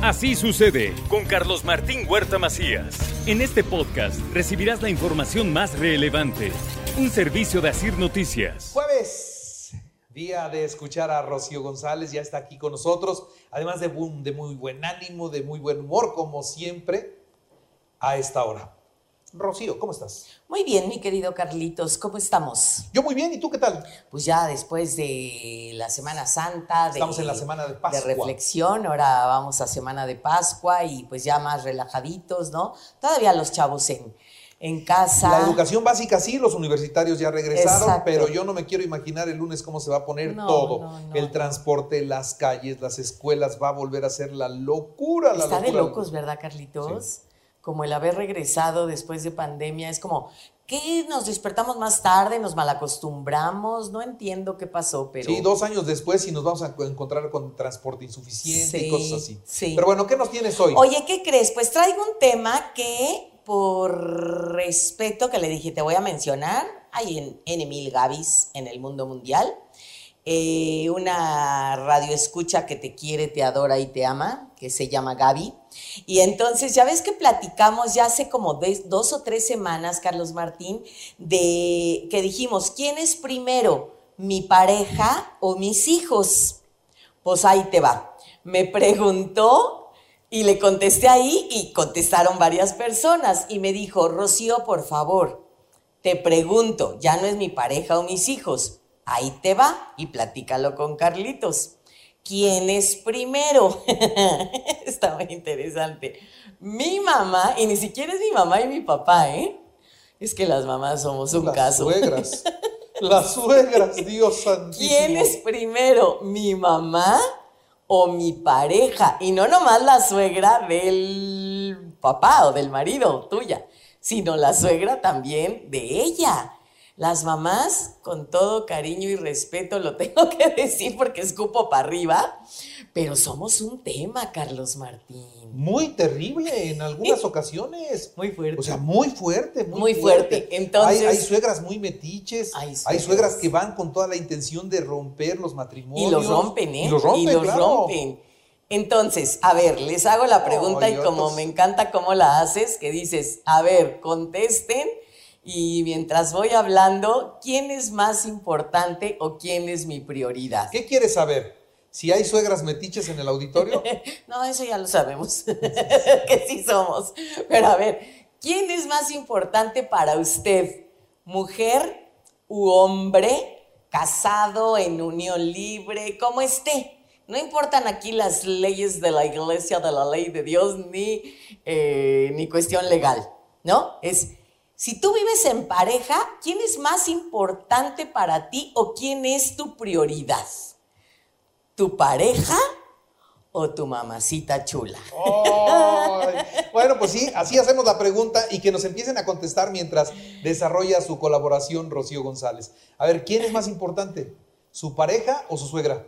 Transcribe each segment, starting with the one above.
Así sucede con Carlos Martín Huerta Macías. En este podcast recibirás la información más relevante. Un servicio de Asir Noticias. Jueves, día de escuchar a Rocío González, ya está aquí con nosotros, además de, de muy buen ánimo, de muy buen humor, como siempre, a esta hora. Rocío, ¿cómo estás? Muy bien, mi querido Carlitos, ¿cómo estamos? Yo muy bien, ¿y tú qué tal? Pues ya después de la Semana Santa, de, Estamos en la Semana de Pascua. de reflexión, ahora vamos a Semana de Pascua y pues ya más relajaditos, ¿no? Todavía los chavos en, en casa. La educación básica sí, los universitarios ya regresaron, Exacto. pero yo no me quiero imaginar el lunes cómo se va a poner No, todo. no, no, el transporte, las calles, las escuelas, va a volver a ser la locura. La Está de locura. locos, ¿verdad, Carlitos? Como el haber regresado después de pandemia, es como, ¿qué? Nos despertamos más tarde, nos malacostumbramos, no entiendo qué pasó, pero... Sí, dos años después y nos vamos a encontrar con transporte insuficiente y cosas así. sí. Pero bueno, ¿qué nos tienes hoy? Oye, ¿qué crees? Pues traigo un tema que, por respeto que le dije, te voy a mencionar. Hay en, en mil Gavis en el mundo mundial. Eh, una radio escucha que te quiere, te adora y te ama, que se llama Gaby. Y entonces, ya ves que platicamos ya hace como dos o tres semanas, Carlos Martín, de que dijimos, ¿quién es primero, mi pareja o mis hijos? Pues ahí te va. Me preguntó y le contesté ahí y contestaron varias personas y me dijo, Rocío, por favor, te pregunto, ya no es mi pareja o mis hijos, ahí te va y platícalo con Carlitos. ¿Quién es primero? Está muy interesante. Mi mamá, y ni siquiera es mi mamá y mi papá, ¿eh? Es que las mamás somos un las caso. suegras. Las suegras, Dios santísimo. ¿Quién es primero, mi mamá o mi pareja? Y no nomás la suegra del papá o del marido tuya, sino la suegra también de ella. Las mamás, con todo cariño y respeto, lo tengo que decir porque escupo para arriba, pero somos un tema, Carlos Martín. Muy terrible en algunas ocasiones. Muy fuerte. O sea, muy fuerte, muy, Muy fuerte. Entonces- hay, hay suegras muy metiches, Hay hay suegras. que van con toda la intención de romper los matrimonios. Y los rompen, ¿eh? Y los rompen, claro. rompen. Entonces, a ver, les hago la pregunta Ay, y como me encanta cómo la haces, que dices, a ver, contesten y mientras voy hablando, ¿quién es más importante o quién es mi prioridad? ¿Qué quieres saber? ¿Si hay suegras metiches en el auditorio? No, eso ya lo sabemos, que sí somos. Pero a ver, ¿quién es más importante para usted? ¿Mujer u hombre? ¿Casado, en unión libre? ¿Cómo esté? No importan aquí las leyes de la iglesia, de la ley de Dios, ni, eh, ni cuestión legal, ¿no? Es, si tú vives en pareja, ¿quién es más importante para ti o quién es tu prioridad? ¿Tu pareja o tu mamacita chula? Bueno, pues sí, así hacemos la pregunta y que nos empiecen a contestar mientras desarrolla su colaboración Rocío González. A ver, ¿quién es más importante? ¿Su pareja o su suegra?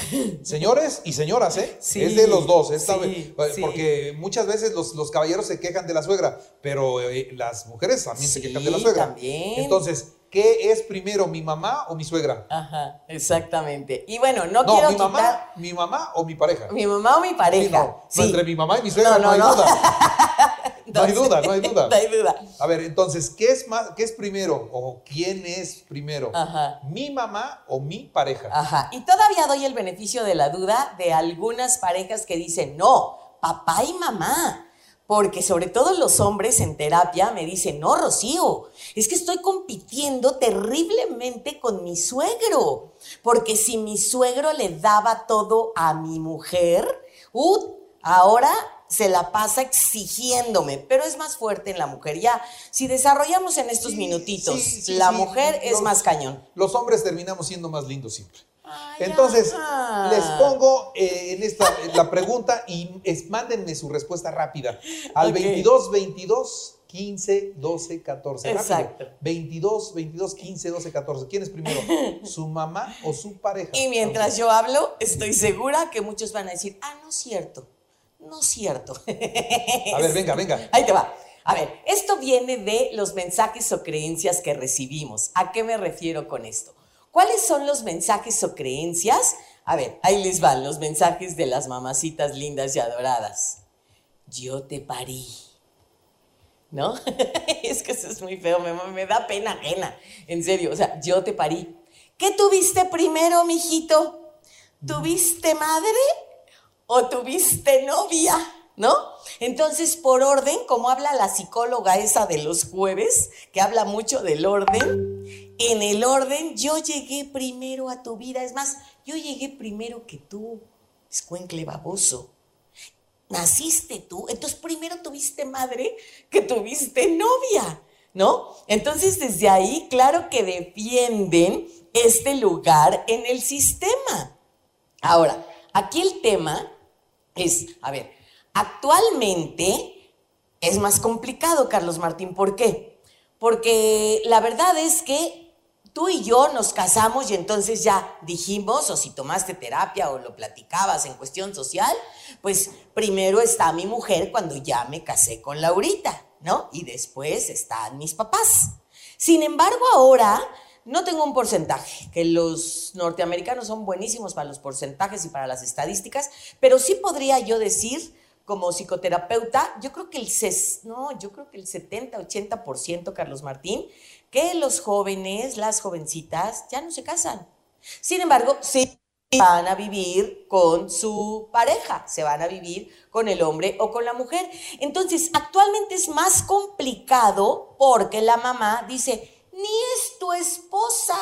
Señores y señoras, ¿eh? Sí, es de los dos, esta sí, vez, sí. porque muchas veces los, los caballeros se quejan de la suegra, pero eh, las mujeres también se quejan de la suegra. también. Entonces, ¿qué es primero, mi mamá o mi suegra? Ajá, exactamente. Y bueno, no, No, quiero mi mamá, quitar mi mamá o mi pareja. mi mamá o mi pareja. Sí, no, no, Sí. entre mi mamá y mi suegra no, hay duda. No hay duda, no hay duda. No hay duda. A ver, entonces, ¿qué es más, qué es primero? ¿O quién es primero? Ajá. ¿Mi mamá o mi pareja? Ajá. Y todavía doy el beneficio de la duda de algunas parejas que dicen, no, papá y mamá. Porque sobre todo los hombres en terapia me dicen, no, Rocío, es que estoy compitiendo terriblemente con mi suegro. Porque si mi suegro le daba todo a mi mujer, uh, ahora se la pasa exigiéndome, pero es más fuerte en la mujer. Ya, si desarrollamos en estos Sí, minutitos, sí, sí, la mujer es Los- más cañón. Los hombres terminamos siendo más lindos siempre. Ay, Entonces, ajá. les pongo eh, en esta la pregunta y es- mándenme su respuesta rápida al Ok. 22 22 15 12 14. Rápido. Exacto. 22 22 15 12 14. ¿Quién es primero? ¿Su mamá o su pareja? Y mientras yo hablo, estoy segura que muchos van a decir, ah, no es cierto, no es cierto. A ver, venga, venga. Ahí te va. A ver, esto viene de los mensajes o creencias que recibimos. ¿A qué me refiero con esto? ¿Cuáles son los mensajes o creencias A ver, ahí les van los mensajes de las mamacitas lindas y adoradas. Yo te parí. ¿No? es que eso es muy feo, me, me da pena ajena. En serio, o sea, yo te parí. ¿Qué tuviste primero, mijito? ¿Tuviste madre o tuviste novia? ¿No? Entonces, por orden, como habla la psicóloga esa de los jueves, que habla mucho del orden, en el orden yo llegué primero a tu vida. Es más, yo llegué primero que tú, escuencle baboso. Naciste tú, entonces primero tuviste madre que tuviste novia, ¿no? Entonces desde ahí, claro que defienden este lugar en el sistema. Ahora, aquí el tema es, a ver, actualmente es más complicado, Carlos Martín, ¿por qué? Porque la verdad es que tú y yo nos casamos y entonces ya dijimos, o si tomaste terapia o lo platicabas en cuestión social, pues primero está mi mujer cuando ya me casé con Laurita, ¿no? Y después están mis papás. Sin embargo, ahora no tengo un porcentaje, que los norteamericanos son buenísimos para los porcentajes y para las estadísticas, pero sí podría yo decir como psicoterapeuta, yo creo que el, no, yo creo que el 70, 80%, Carlos Martín, que los jóvenes, las jovencitas, ya no se casan. Sin embargo, sí van a vivir con su pareja, se van a vivir con el hombre o con la mujer. Entonces, actualmente es más complicado porque la mamá dice, ni es tu esposa.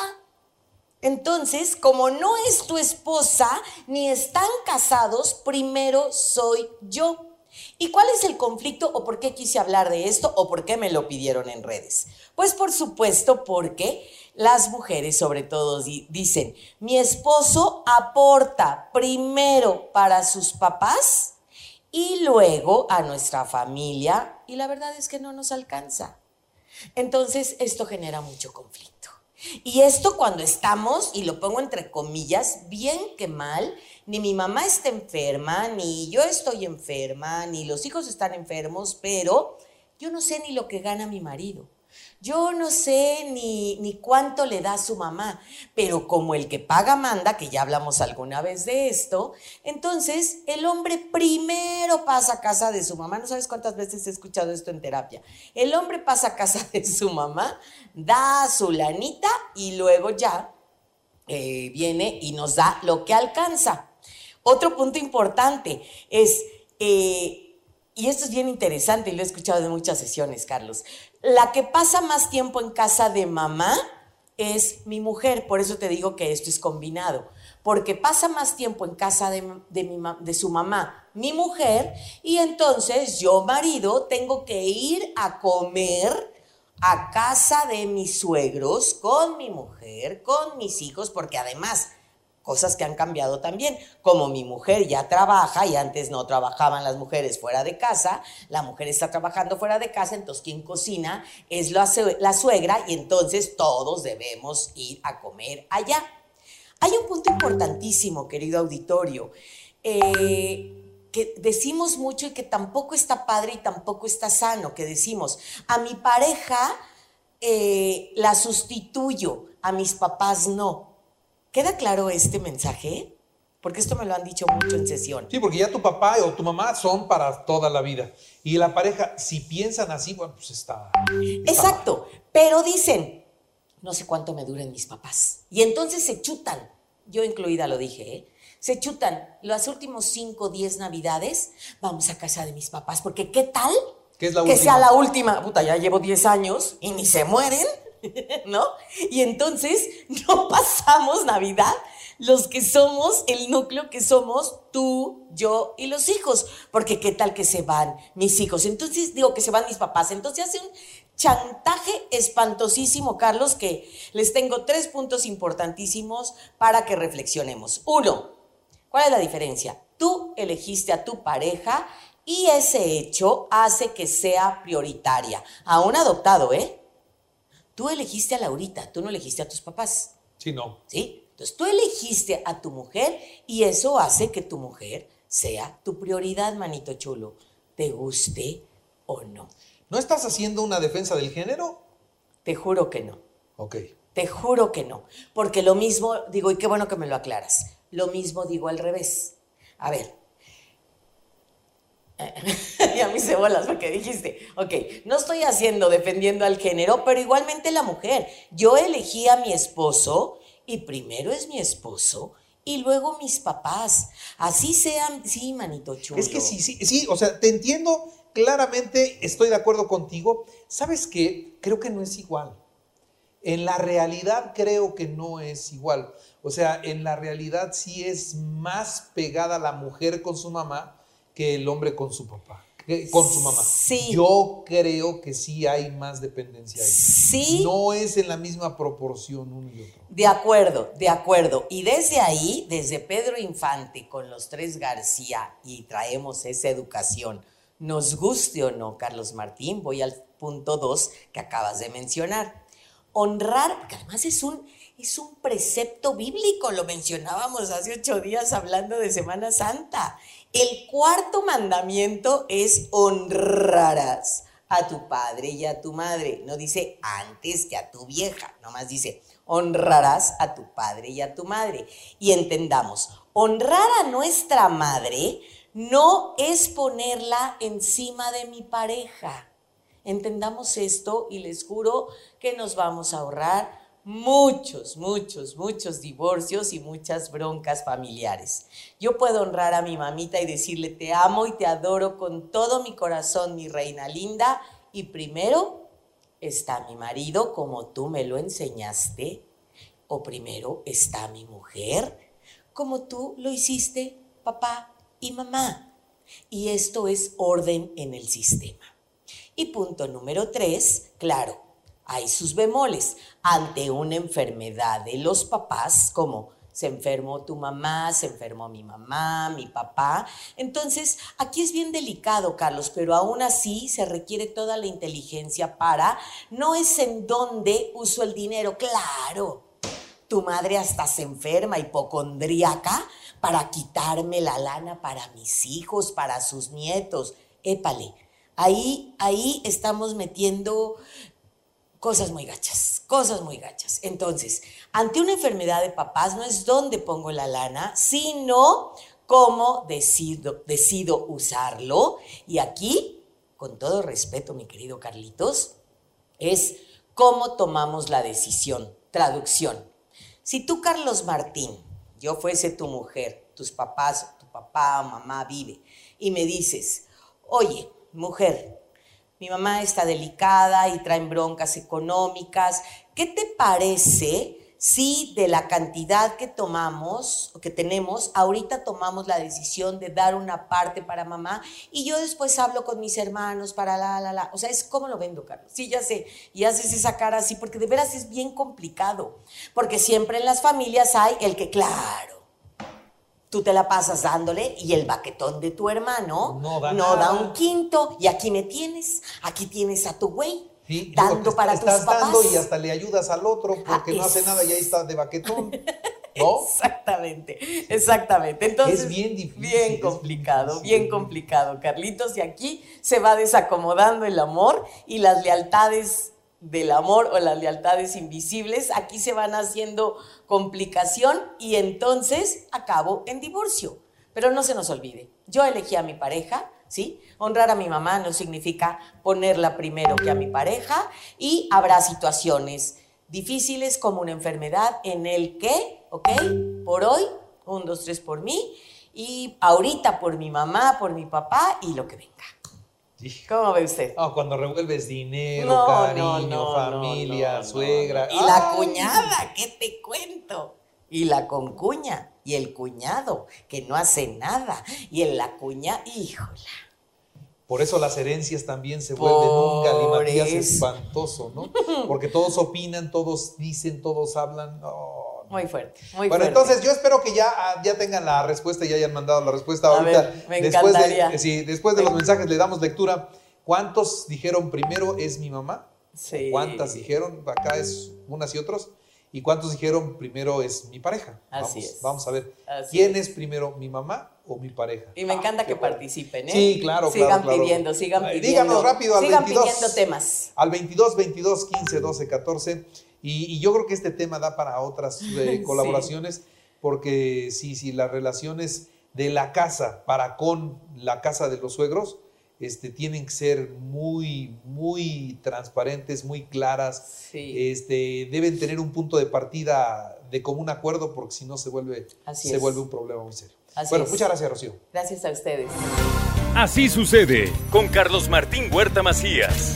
Entonces, como no es tu esposa, ni están casados, primero soy yo. ¿Y cuál es el conflicto o por qué quise hablar de esto o por qué me lo pidieron en redes? Pues por supuesto porque las mujeres sobre todo dicen, mi esposo aporta primero para sus papás y luego a nuestra familia y la verdad es que no nos alcanza. Entonces esto genera mucho conflicto. Y esto cuando estamos, y lo pongo entre comillas, bien que mal, ni mi mamá está enferma, ni yo estoy enferma, ni los hijos están enfermos, pero yo no sé ni lo que gana mi marido. Yo no sé ni, ni cuánto le da su mamá, pero como el que paga manda, que ya hablamos alguna vez de esto, entonces el hombre primero pasa a casa de su mamá. No sabes cuántas veces he escuchado esto en terapia. El hombre pasa a casa de su mamá, da su lanita y luego ya eh, viene y nos da lo que alcanza. Otro punto importante es... Eh, y esto es bien interesante y lo he escuchado en muchas sesiones, Carlos. La que pasa más tiempo en casa de mamá es mi mujer, por eso te digo que esto es combinado, porque pasa más tiempo en casa de, de su mamá, mi mujer, y entonces yo, marido, tengo que ir a comer a casa de mis suegros con mi mujer, con mis hijos, porque además cosas que han cambiado también. Como mi mujer ya trabaja y antes no trabajaban las mujeres fuera de casa, la mujer está trabajando fuera de casa, entonces quien cocina es la, suegra y entonces todos debemos ir a comer allá. Hay un punto importantísimo, querido auditorio, eh, que decimos mucho y que tampoco está padre y tampoco está sano, que decimos, a mi pareja eh, la sustituyo, a mis papás no. ¿Queda claro este mensaje? Porque esto me lo han dicho mucho en sesión. Sí, porque ya tu papá o tu mamá son para toda la vida. Y la pareja, si piensan así, bueno, pues está. Exacto. Pero dicen, no sé cuánto me duren mis papás. Y entonces se chutan. Yo incluida lo dije, ¿eh? Se chutan los últimos 5 o 10 navidades, vamos a casa de mis papás, porque ¿qué tal? es la que sea la última. Puta, ya llevo 10 años y ni se mueren. ¿no? Y entonces no pasamos Navidad los que somos, el núcleo que somos tú, yo y los hijos, porque qué tal que se van mis hijos, entonces digo que se van mis papás, entonces hace un chantaje espantosísimo, Carlos, que les tengo tres puntos importantísimos para que reflexionemos. Uno, ¿cuál es la diferencia? Tú elegiste a tu pareja y ese hecho hace que sea prioritaria, a un adoptado, ¿eh? Tú elegiste a Laurita, tú no elegiste a tus papás. Sí, no. ¿Sí? Entonces tú elegiste a tu mujer y eso hace que tu mujer sea tu prioridad, manito chulo, te guste o no. ¿No estás haciendo una defensa del género? Te juro que no. Ok. Te juro que no. Porque lo mismo, digo, y qué bueno que me lo aclaras. Lo mismo digo al revés. A ver. Y a mí se bolas porque dijiste, ok, no estoy haciendo defendiendo al género, pero igualmente la mujer. Yo elegí a mi esposo y primero es mi esposo y luego mis papás. Así sean, sí, manito chulo. Es que sí, sí, sí, o sea, te entiendo claramente, estoy de acuerdo contigo. ¿Sabes qué? Creo que no es igual. En la realidad creo que no es igual. O sea, en la realidad sí es más pegada la mujer con su mamá que el hombre con su papá, que- con su mamá. Sí. Yo creo que sí hay más dependencia ahí. Sí. No es en la misma proporción uno y otro. De acuerdo, de acuerdo. Y desde ahí, desde Pedro Infante con los tres García, y traemos esa educación, nos guste o no, Carlos Martín, voy al punto dos que acabas de mencionar. Honrar, porque además es un, es un precepto bíblico, lo mencionábamos hace ocho días hablando de Semana Santa. El cuarto mandamiento es honrarás a tu padre y a tu madre. No dice antes que a tu vieja, nomás dice honrarás a tu padre y a tu madre. Y entendamos, honrar a nuestra madre no es ponerla encima de mi pareja. Entendamos esto y les juro que nos vamos a ahorrar muchos, muchos, muchos divorcios y muchas broncas familiares. Yo puedo honrar a mi mamita y decirle te amo y te adoro con todo mi corazón, mi reina linda. Y primero está mi marido como tú me lo enseñaste. O primero está mi mujer como tú lo hiciste, papá y mamá. Y esto es orden en el sistema. Y punto número tres, claro, hay sus bemoles. Ante una enfermedad de los papás, como se enfermó tu mamá, se enfermó mi mamá, mi papá. Entonces, aquí es bien delicado, Carlos, pero aún así se requiere toda la inteligencia para, no es en dónde uso el dinero, claro. Tu madre hasta se enferma, hipocondríaca, para quitarme la lana para mis hijos, para sus nietos. Épale, ahí, ahí estamos metiendo cosas muy gachas, cosas muy gachas. Entonces, ante una enfermedad de papás no es dónde pongo la lana, sino cómo decido, decido usarlo. Y aquí, con todo respeto, mi querido Carlitos, es cómo tomamos la decisión. Traducción. Si tú, Carlos Martín, yo fuese tu mujer, tus papás, tu papá o mamá vive, y me dices, oye, mujer, mi mamá está delicada y traen broncas económicas. ¿Qué te parece si de la cantidad que tomamos o que tenemos, ahorita tomamos la decisión de dar una parte para mamá y yo después hablo con mis hermanos para la, la, la? O sea, es como lo vendo, Carlos. Sí, ya sé. Y haces esa cara así porque de veras es bien complicado. Porque siempre en las familias hay el que, claro, tú te la pasas dándole y el baquetón de tu hermano No da un quinto y aquí me tienes, aquí tienes a tu güey Sí, dando digo, para tus papás. dando y hasta le ayudas al otro porque Ah, no hace nada y ahí está de baquetón. ¿No? Exactamente, exactamente. Entonces, Es bien difícil, Bien complicado, difícil. bien complicado, Carlitos. Y aquí se va desacomodando el amor y las lealtades del amor o las lealtades invisibles, aquí se van haciendo complicación y entonces acabo en divorcio. Pero no se nos olvide, yo elegí a mi pareja, ¿sí? Honrar a mi mamá no significa ponerla primero que a mi pareja y habrá situaciones difíciles como una enfermedad en el que, ¿ok? Por hoy, un, dos, tres por mí y ahorita por mi mamá, por mi papá y lo que venga. Sí. ¿Cómo ve usted? Ah, cuando revuelves dinero, No, cariño, no, no, familia, no, no, suegra. Y la ¡Ay! cuñada, ¿qué te cuento? Y la concuña, y el cuñado, que no hace nada. Y en la cuña, híjola. Por eso las herencias también se vuelven un galimatías eso. espantoso, ¿no? Porque todos opinan, todos dicen, todos hablan. No. Muy fuerte, muy Bueno, fuerte. entonces yo espero que ya, ah, ya tengan la respuesta y ya hayan mandado la respuesta A ahorita. ver, me después encantaría. de, sí, después de los mensajes le damos lectura. ¿Cuántos dijeron primero es mi mamá? Sí. ¿Cuántas dijeron? Acá es unas y otros. ¿Y cuántos dijeron primero es mi pareja? Así vamos, es. Vamos a ver. Así ¿Quién es primero, mi mamá o mi pareja? Y me encanta Ah, que qué bueno. participen, ¿eh? Sí, claro, Sigan claro, claro. pidiendo, sigan Ay, pidiendo. díganos rápido al Sigan 22. pidiendo temas. Al 22, 22, 15, 12, 14. Y, y yo creo que este tema da para otras eh, Sí. colaboraciones. porque si, si las relaciones de la casa para con la casa de los suegros este, tienen que ser muy, muy transparentes, muy claras. Sí. Este, deben tener un punto de partida de común acuerdo porque si no se vuelve, Así se es. vuelve un problema muy serio. Así bueno, es. muchas gracias, Rocío. Gracias a ustedes. Así sucede con Carlos Martín Huerta Macías.